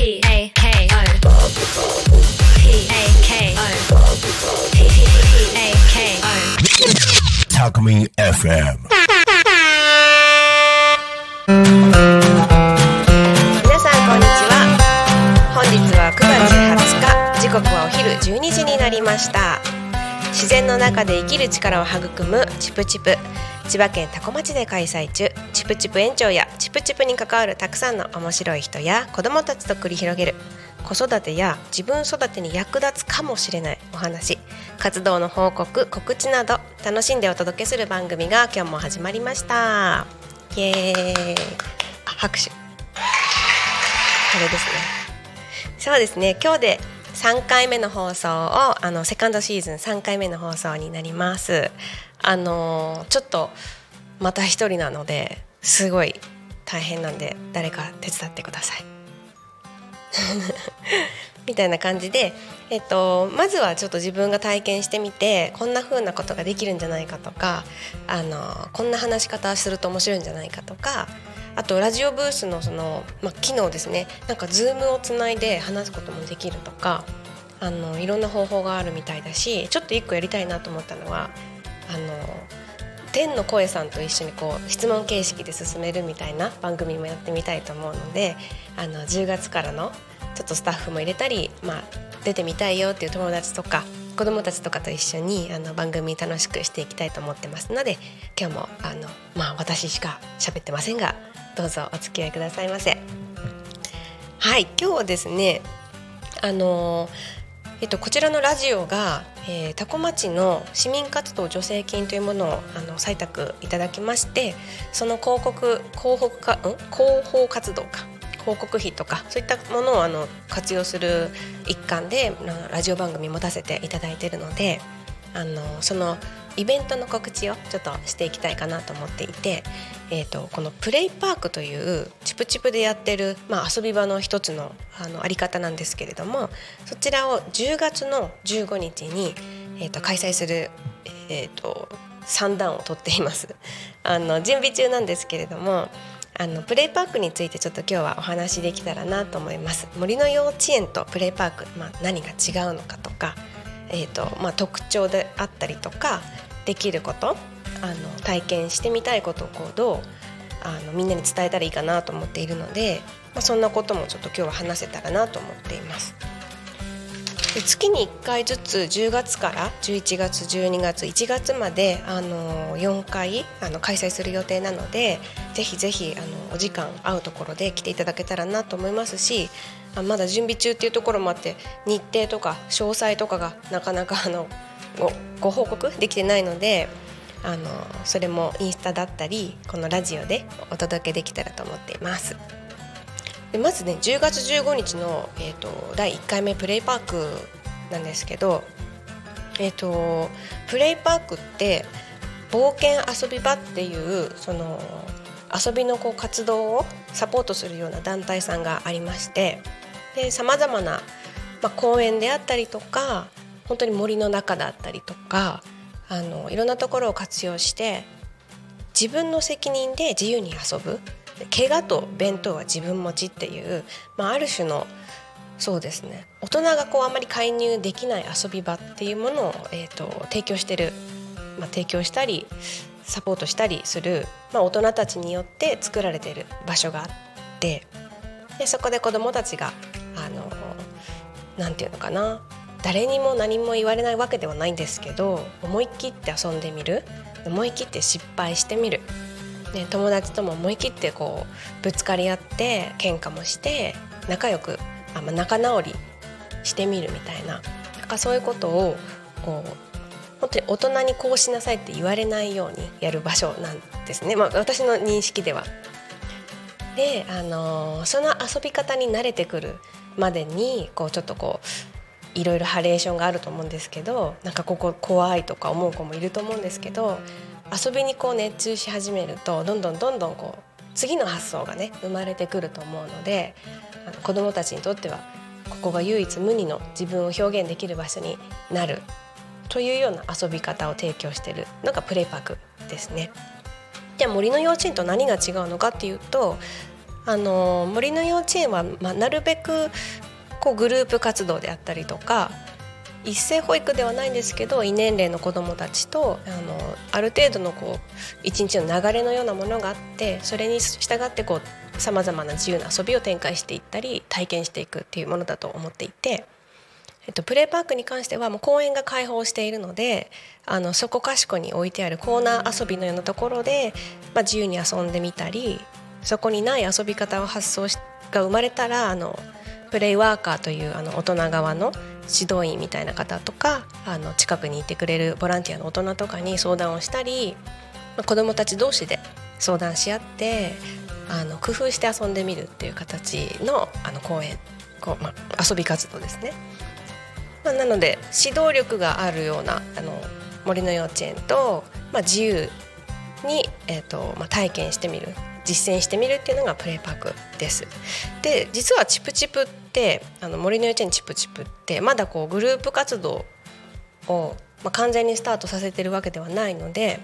P A K O P A K O P A K O Talk Me FM. 皆さんこんにちは本日は9月20日時刻はお昼12時になりました自然の中で生きる力を育むチプチプ。千葉県多古町で開催中。チプチプ園長やチプチプに関わるたくさんの面白い人や子どもたちと繰り広げる。子育てや自分育てに役立つかもしれない。お話。活動の報告告知など楽しんでお届けする番組が今日も始まりました。イエーイ。拍手。これですね。そうですね。今日で3回目の放送をあのセカンドシーズン3回目の放送になります。あのちょっとまた一人なのですごい大変なんで誰か手伝ってください。みたいな感じで、えっと、まずはちょっと自分が体験してみてこんな風なことができるんじゃないかとかあのこんな話し方すると面白いんじゃないかとかあとラジオブースのその、ま、機能ですね。なんかズームをつないで話すこともできるとかあのいろんな方法があるみたいだしちょっと一個やりたいなと思ったのはあの天の声さんと一緒にこう質問形式で進めるみたいな番組もやってみたいと思うのであの10月からのちょっとスタッフも入れたり、まあ、出てみたいよっていう友達とか子供たちとかと一緒にあの番組楽しくしていきたいと思ってますので今日もあの、まあ、私しか喋ってませんがどうぞお付き合いくださいませ。はい今日はですねあのえっと、こちらのラジオが、えー、多古町の市民活動助成金というものをあの採択いただきましてその広告広報か、ん、広報活動か。広告費とかそういったものをあの活用する一環でラジオ番組持たせていただいているのであのそのイベントの告知をちょっとしていきたいかなと思っていて、えーと、このプレイパークというチプチプでやってる、まあ、遊び場の一つのあのあり方なんですけれどもそちらを10月の15日に、えーと、開催する、えーと、3段を取っています。あの準備中なんですけれどもあのプレイパークについてちょっと今日はお話できたらなと思います。森の幼稚園とプレイパーク、まあ、何が違うのかとかえーとまあ、特徴であったりとかできることあの体験してみたいことをこうどうあのみんなに伝えたらいいかなと思っているので、まあ、そんなこともちょっと今日は話せたらなと思っています。で月に1回ずつ10月から11月12月1月まであの4回あの開催する予定なのでぜひぜひあのお時間合うところで来ていただけたらなと思いますしあまだ準備中っていうところもあって日程とか詳細とかがなかなかあのごご報告できてないのであのそれもインスタだったりこのラジオでお届けできたらと思っています。でまずね10月15日の、えーと、第1回目プレイパークなんですけど、えーと、プレイパークって冒険遊び場っていうその遊びのこう活動をサポートするような団体さんがありましてさまざまな、まあ、公園であったりとか本当に森の中だったりとかあのいろんなところを活用して自分の責任で自由に遊ぶ。怪我と弁当は自分持ちっていう、まあ、ある種のそうですね。大人がこうあんまり介入できない遊び場っていうものを、えーと、提供してる、まあ、提供したりサポートしたりする、まあ、大人たちによって作られてる場所があって。でそこで子どもたちがあのなんていうのかな。誰にも何も言われないわけではないんですけど思い切って遊んでみる。思い切って失敗してみる、ね、友達とも思い切ってこうぶつかり合って喧嘩もして仲良くあ、まあ、仲直りしてみるみたいな。なんかそういうことをこう本当に大人にこうしなさいって言われないようにやる場所なんですね、まあ、私の認識では。で、あのー、その遊び方に慣れてくるまでにこうちょっとこういろいろハレーションがあると思うんですけどなんかここ怖いとか思う子もいると思うんですけど遊びにこう熱中し始めるとどんどんどんどんこう次の発想がね生まれてくると思うのであの子どもたちにとってはここが唯一無二の自分を表現できる場所になるというような遊び方を提供しているのがプレイパークですね。じゃあ森の幼稚園と何が違うのかっていうとあの森の幼稚園は、まあ、なるべくこうグループ活動であったりとか一斉保育ではないんですけど異年齢の子どもたちとあのある程度のこう一日の流れのようなものがあってそれに従ってこうさまざまな自由な遊びを展開していったり体験していくっていうものだと思っていて。えっと、プレーパークに関してはもう公園が開放しているのであのそこかしこに置いてあるコーナー遊びのようなところで、まあ、自由に遊んでみたりそこにない遊び方を発想が生まれたらあのプレイワーカーというあの大人側の指導員みたいな方とかあの近くにいてくれるボランティアの大人とかに相談をしたり、まあ、子どもたち同士で相談し合ってあの工夫して遊んでみるっていう形のあの公演こう、まあ、遊び活動ですね。まあ、なので指導力があるようなあの森の幼稚園と、まあ、自由に、えーとまあ、体験してみる実践してみるっていうのがプレイパークです。で実はチプチプってあの森の幼稚園チプチプってまだこうグループ活動を、まあ、完全にスタートさせてるわけではないので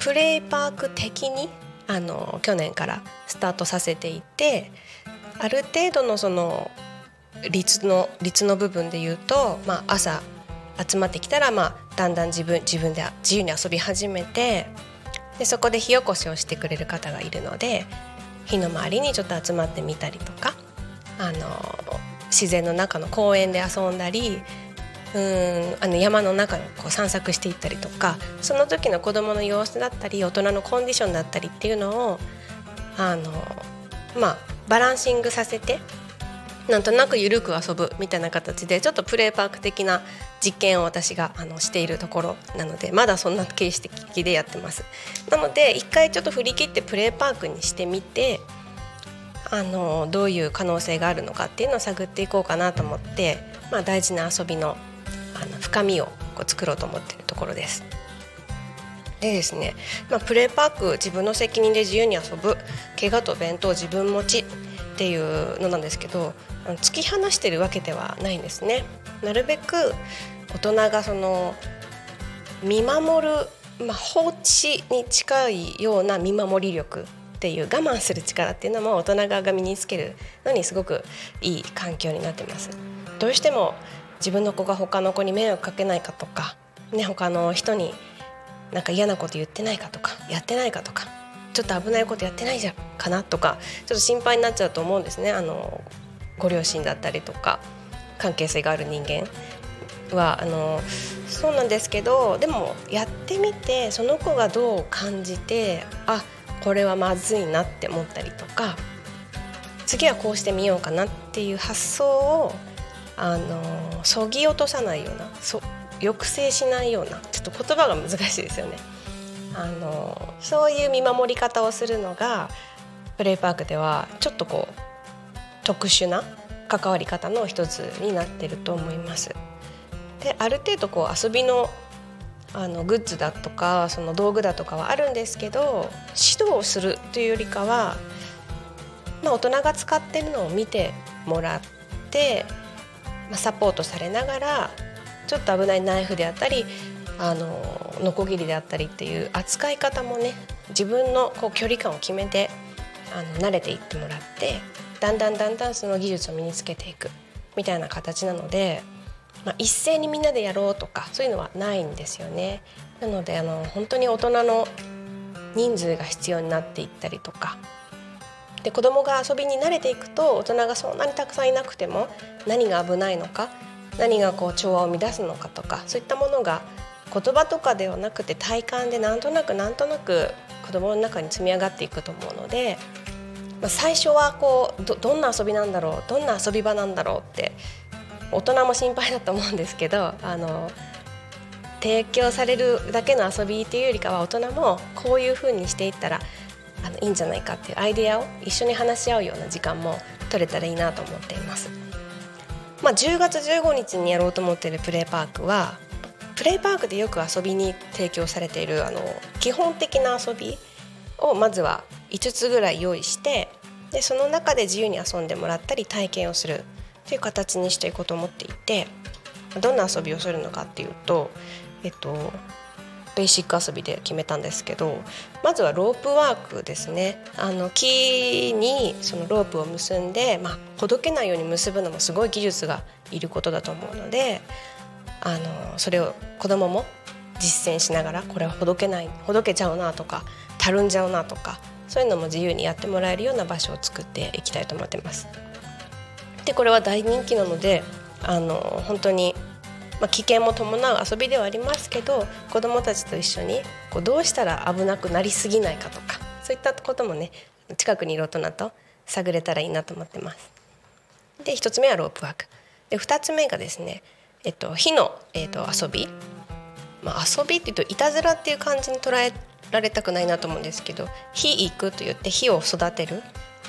プレイパーク的にあの去年からスタートさせていてある程度のその率の率の部分で言うと、まあ、朝集まってきたら、まあ、だんだん自分自分で自由に遊び始めてでそこで火起こしをしてくれる方がいるので火の周りにちょっと集まってみたりとかあの自然の中の公園で遊んだりうんあの山の中をこう散策していったりとかその時の子どもの様子だったり大人のコンディションだったりっていうのをあの、まあ、バランシングさせてなんとなく緩く遊ぶみたいな形でちょっとプレーパーク的な実験を私があのしているところなのでまだそんな形式でやってます。なので一回ちょっと振り切ってプレーパークにしてみてあのどういう可能性があるのかっていうのを探っていこうかなと思って、まあ、大事な遊びのあの深みをこう作ろうと思ってるところです。でですね、まあ、プレーパーク自分の責任で自由に遊ぶ怪我と弁当自分持ちっていうのなんですけど突き放してるわけではないんですね。なるべく大人がその見守る、まあ、放置に近いような見守り力っていう我慢する力っていうのも大人側が身につけるのにすごくいい環境になってます。どうしても自分の子が他の子に迷惑かけないかとか、ね、他の人になんか嫌なこと言ってないかとかやってないかとかちょっと危ないことやってないじゃんかなとかちょっと心配になっちゃうと思うんですねあのご両親だったりとか関係性がある人間はあのそうなんですけどでもやってみてその子がどう感じてあこれはまずいなって思ったりとか次はこうしてみようかなっていう発想をあのそぎ落とさないようなそ抑制しないようなちょっと言葉が難しいですよね。あのそういう見守り方をするのがプレイパークではちょっとこう特殊な関わり方の一つになってると思います。である程度こう遊びのあのグッズだとかその道具だとかはあるんですけど指導をするというよりかは、まあ、大人が使ってるのを見てもらって、まあ、サポートされながらちょっと危ないナイフであったりあのノコギリであったりっていう扱い方もね自分のこう距離感を決めてあの慣れていってもらってだんだんだんだんその技術を身につけていくみたいな形なので、まあ、一斉にみんなでやろうとかそういうのはないんですよね。なのであの本当に大人の人数が必要になっていったりとかで子供が遊びに慣れていくと大人がそんなにたくさんいなくても何が危ないのか何がこう調和を乱すのかとかそういったものが言葉とかではなくて体感でなんとなくなんとなく子供の中に積み上がっていくと思うのでまあ、最初はこうどどんな遊びなんだろうどんな遊び場なんだろうって大人も心配だと思うんですけどあの提供されるだけの遊びっていうよりかは大人もこういうふうにしていったらあのいいんじゃないかっていうアイデアを一緒に話し合うような時間も取れたらいいなと思っています。まあ、10月15日にやろうと思っているプレーパークはプレーパークでよく遊びに提供されているあの基本的な遊びをまずは5つぐらい用意してでその中で自由に遊んでもらったり体験をするという形にしていこうと思っていてどんな遊びをするのかっていうと、えっと、ベーシック遊びで決めたんですけどまずはロープワークですねあの木にそのロープを結んで、まあ、ほどけないように結ぶのもすごい技術がいることだと思うのであのそれを子供も実践しながらこれはほどけないほどけちゃうなとかたるんじゃうなとかそういうのも自由にやってもらえるような場所を作っていきたいと思ってます。でこれは大人気なのであの本当にまあ、危険も伴う遊びではありますけど子どもたちと一緒にこうどうしたら危なくなりすぎないかとかそういったこともね近くにいる大人と探れたらいいなと思ってます。で1つ目はロープワーク。で2つ目がですね、えっと、火の、えっと、遊び、まあ、遊びっていうといたずらっていう感じに捉えられたくないなと思うんですけど火育といって火を育てる。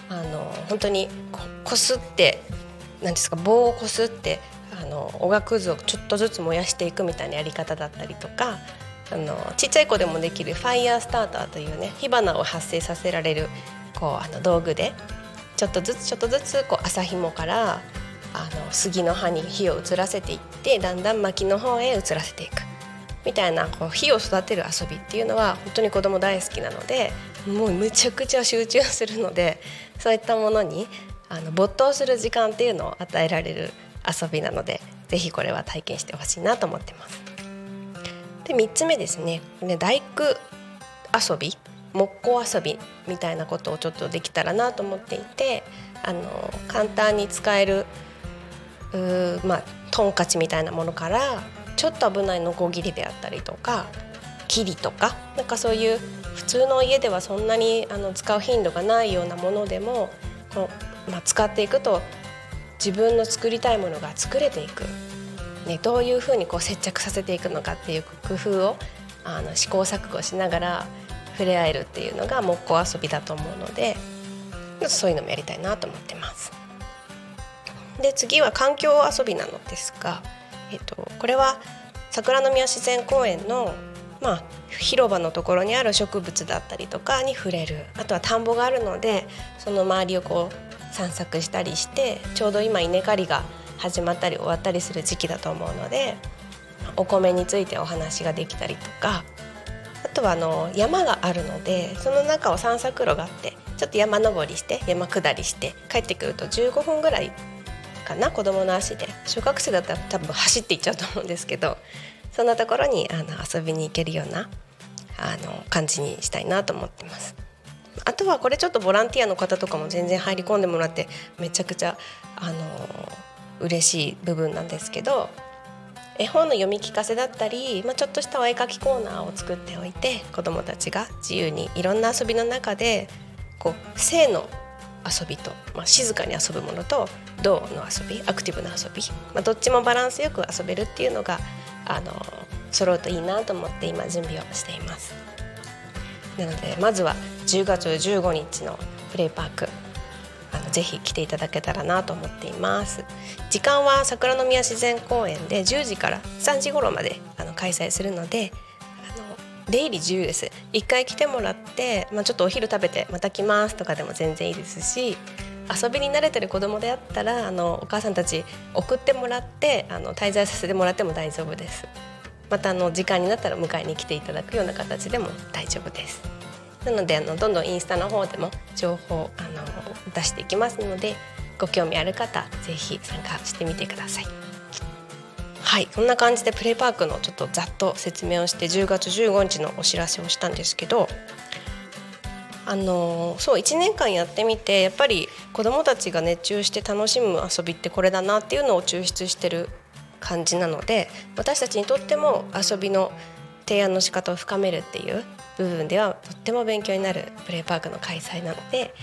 あの本当にこすって何ですか棒をこすってあのおがくずをちょっとずつ燃やしていくみたいなやり方だったりとかあのちっちゃい子でもできるファイヤースターターというね火花を発生させられるこうあの道具でちょっとずつちょっとずつこう麻紐からあの杉の葉に火を移らせていってだんだん薪の方へ移らせていく。みたいなこう火を育てる遊びっていうのは本当に子供大好きなのでもうむちゃくちゃ集中するのでそういったものにあの没頭する時間っていうのを与えられる遊びなのでぜひこれは体験してほしいなと思ってます。で3つ目ですねね大工遊び木工遊びみたいなことをちょっとできたらなと思っていてあの簡単に使えるうまあトンカチみたいなものからちょっと危ないノコギリであったりとかキリとかなんかそういう普通の家ではそんなにあの使う頻度がないようなものでもこう、ま、使っていくと自分の作りたいものが作れていく、ね、どういうふうにこう接着させていくのかっていう工夫をあの試行錯誤しながら触れ合えるっていうのが木工遊びだと思うのでそういうのもやりたいなと思ってます。で次は環境遊びなのですが、えっと、これは桜宮自然公園の、まあ、広場のところにある植物だったりとかに触れるあとは田んぼがあるのでその周りをこう散策したりしてちょうど今稲刈りが始まったり終わったりする時期だと思うのでお米についてお話ができたりとかあとはあの山があるのでその中を散策路があってちょっと山登りして山下りして帰ってくると15分ぐらいかな子供の足で小学生だったら多分走っていっちゃうと思うんですけどそんなところにあの遊びに行けるようなあの感じにしたいなと思ってます。あとはこれちょっとボランティアの方とかも全然入り込んでもらってめちゃくちゃあの嬉しい部分なんですけど絵本の読み聞かせだったり、まあ、ちょっとしたお絵描きコーナーを作っておいて子どもたちが自由にいろんな遊びの中でこう性の遊びと、まあ、静かに遊ぶものと動の遊びアクティブな遊び、まあ、どっちもバランスよく遊べるっていうのがあの揃うといいなと思って今準備をしています。なのでまずは10月15日のプレイパークあのぜひ来ていただけたらなと思っています。時間は桜宮自然公園で10時から3時頃まであの開催するので出入り自由です。一回来てもらって、まあ、ちょっとお昼食べてまた来ますとかでも全然いいですし遊びに慣れてる子供であったらあのお母さんたち送ってもらってあの滞在させてもらっても大丈夫です。またあの時間になったら迎えに来ていただくような形でも大丈夫です。なのであのどんどんインスタの方でも情報あの出していきますのでご興味ある方ぜひ参加してみてください。はいこんな感じでプレイパークのちょっとざっと説明をして10月15日のお知らせをしたんですけどあのそう1年間やってみてやっぱり子どもたちが熱中して楽しむ遊びってこれだなっていうのを抽出してる感じなので私たちにとっても遊びの提案の仕方を深めるっていう部分ではとっても勉強になるプレイパークの開催なので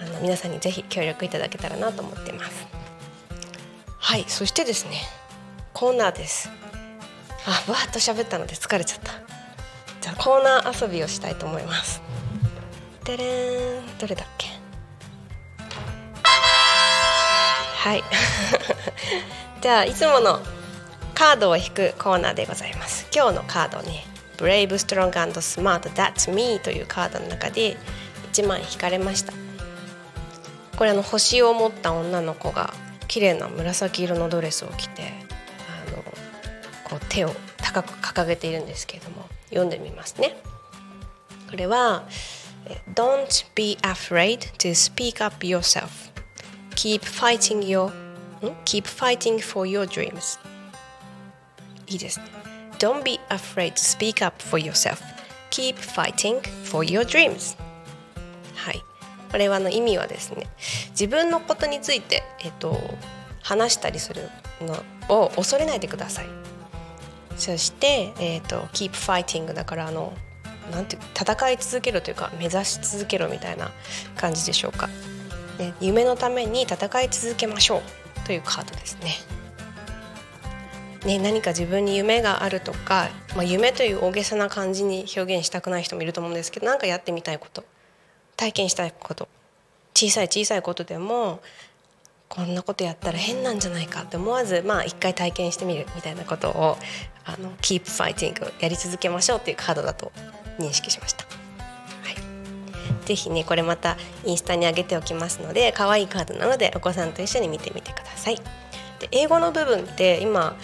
あの皆さんにぜひ協力いただけたらなと思ってます。はいそしてですねコーナーです。あわっと喋ったので疲れちゃった。じゃあコーナー遊びをしたいと思います。でれんどれだっけ？はい。じゃあいつものカードを引くコーナーでございます今日のカードね Brave, Strong and Smart That's Me というカードの中で1枚引かれましたこれあの星を持った女の子が綺麗な紫色のドレスを着てあのこう手を高く掲げているんですけれども読んでみますねこれは Don't be afraid to speak up yourself keep fighting your keep fighting for your dreams いいですね。Don't be afraid to speak up for yourself. Keep fighting for your dreams. はい。これはの意味はですね自分のことについて、えっと、話したりするのを恐れないでください。そして、えっと、keep fighting だからあのなんて戦い続けるというか目指し続けろみたいな感じでしょうか、ね、夢のために戦い続けましょうというカードですね。ね、何か自分に夢があるとか、まあ、夢という大げさな感じに表現したくない人もいると思うんですけど何かやってみたいこと体験したいこと小さい小さいことでもこんなことやったら変なんじゃないかって思わずまあ一回体験してみるみたいなことをあの Keep Fighting やり続けましょうっていうカードだと認識しました。はい、ぜひねこれまたインスタに上げておきますので可愛いカードなのでお子さんと一緒に見てみてください。で英語の部分って今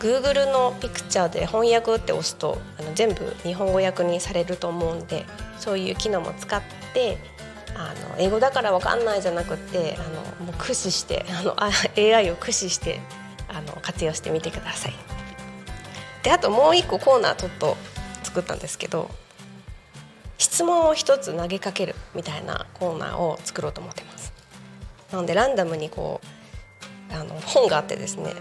Google のピクチャーで翻訳って押すとあの全部日本語訳にされると思うんでそういう機能も使ってあの英語だから分かんないじゃなくてあのもう駆使してあの AI を駆使してあの活用してみてください。であともう一個コーナーちょっと作ったんですけど質問を一つ投げかけるみたいなコーナーを作ろうと思ってますなのでランダムにこうあの本があってですね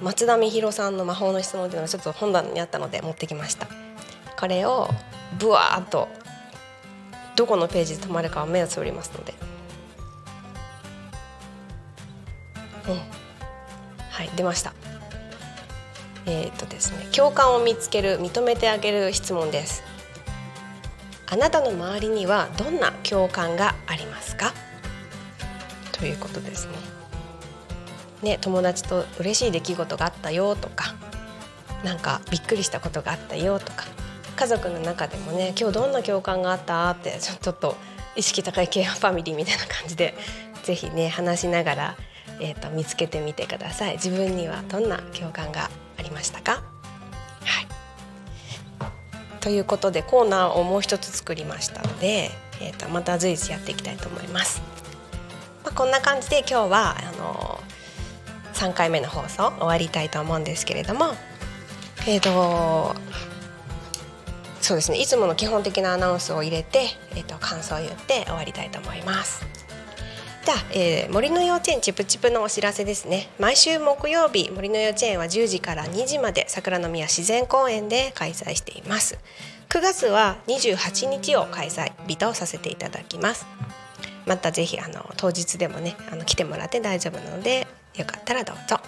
松田美弘さんの魔法の質問っていうのがちょっと本棚にあったので持ってきました。これをブワーッとどこのページで止まるかは目をつぶりますので。うん。はい出ました。えっ、とですね共感を見つける認めてあげる質問です。あなたの周りにはどんな共感がありますか？ということですね。ね友達と嬉しい出来事があったよとかなんかびっくりしたことがあったよとか家族の中でもね今日どんな共感があった？ってちょっと意識高いケアファミリーみたいな感じで是非ね話しながら、えーと見つけてみてください。自分にはどんな共感がありましたか？はい。ということでコーナーをもう一つ作りましたので、えー、とまた随時やっていきたいと思います。まあ、こんな感じで今日はあの3回目の放送終わりたいと思うんですけれども。えっ、ー、とそうですね。いつもの基本的なアナウンスを入れて、えー、と感想を言って終わりたいと思います。じゃあ、えー、森の幼稚園チプチプのお知らせですね。毎週木曜日森の幼稚園は10時から2時まで桜の宮自然公園で開催しています。9月は28日を開催日とさせていただきます。またぜひあの当日でもねあの来てもらって大丈夫なのでよかったらどうぞ。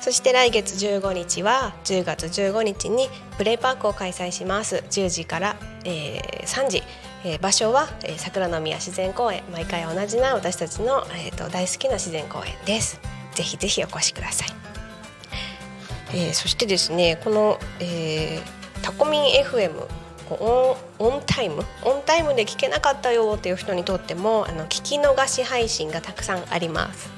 そして来月15日は10月15日にプレイパークを開催します。10時から、えー、3時。えー、場所は、えー、桜の宮自然公園。毎回同じな私たちの、えーと、大好きな自然公園です。ぜひぜひお越しください、えー、そしてですねこの、えー、タコミン FM オンオンタイム？オンタイムで聞けなかったよっていう人にとってもあの聞き逃し配信がたくさんあります。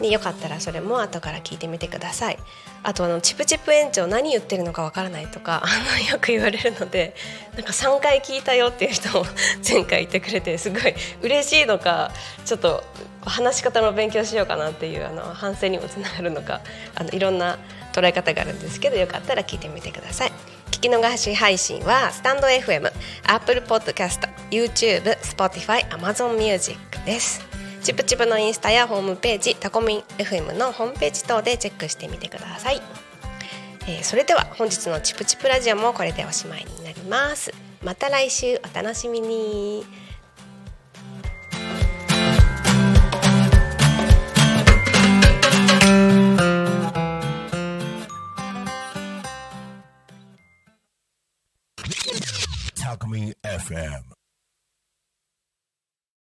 でよかったらそれも後から聞いてみてくださいあとあのチプチプ園長何言ってるのかわからないとか あのよく言われるのでなんか3回聞いたよっていう人も 前回言ってくれてすごい嬉しいのかちょっと話し方の勉強しようかなっていうあの反省にもつながるのかあのいろんな捉え方があるんですけどよかったら聞いてみてください。聞き逃し配信はスタンド FM、Apple Podcast、YouTube、Spotify、Amazon Music です。チプチプのインスタやホームページタコミン FM のホームページ等でチェックしてみてください、えー、それでは本日のチプチプラジオもこれでおしまいになります。また来週お楽しみに。FM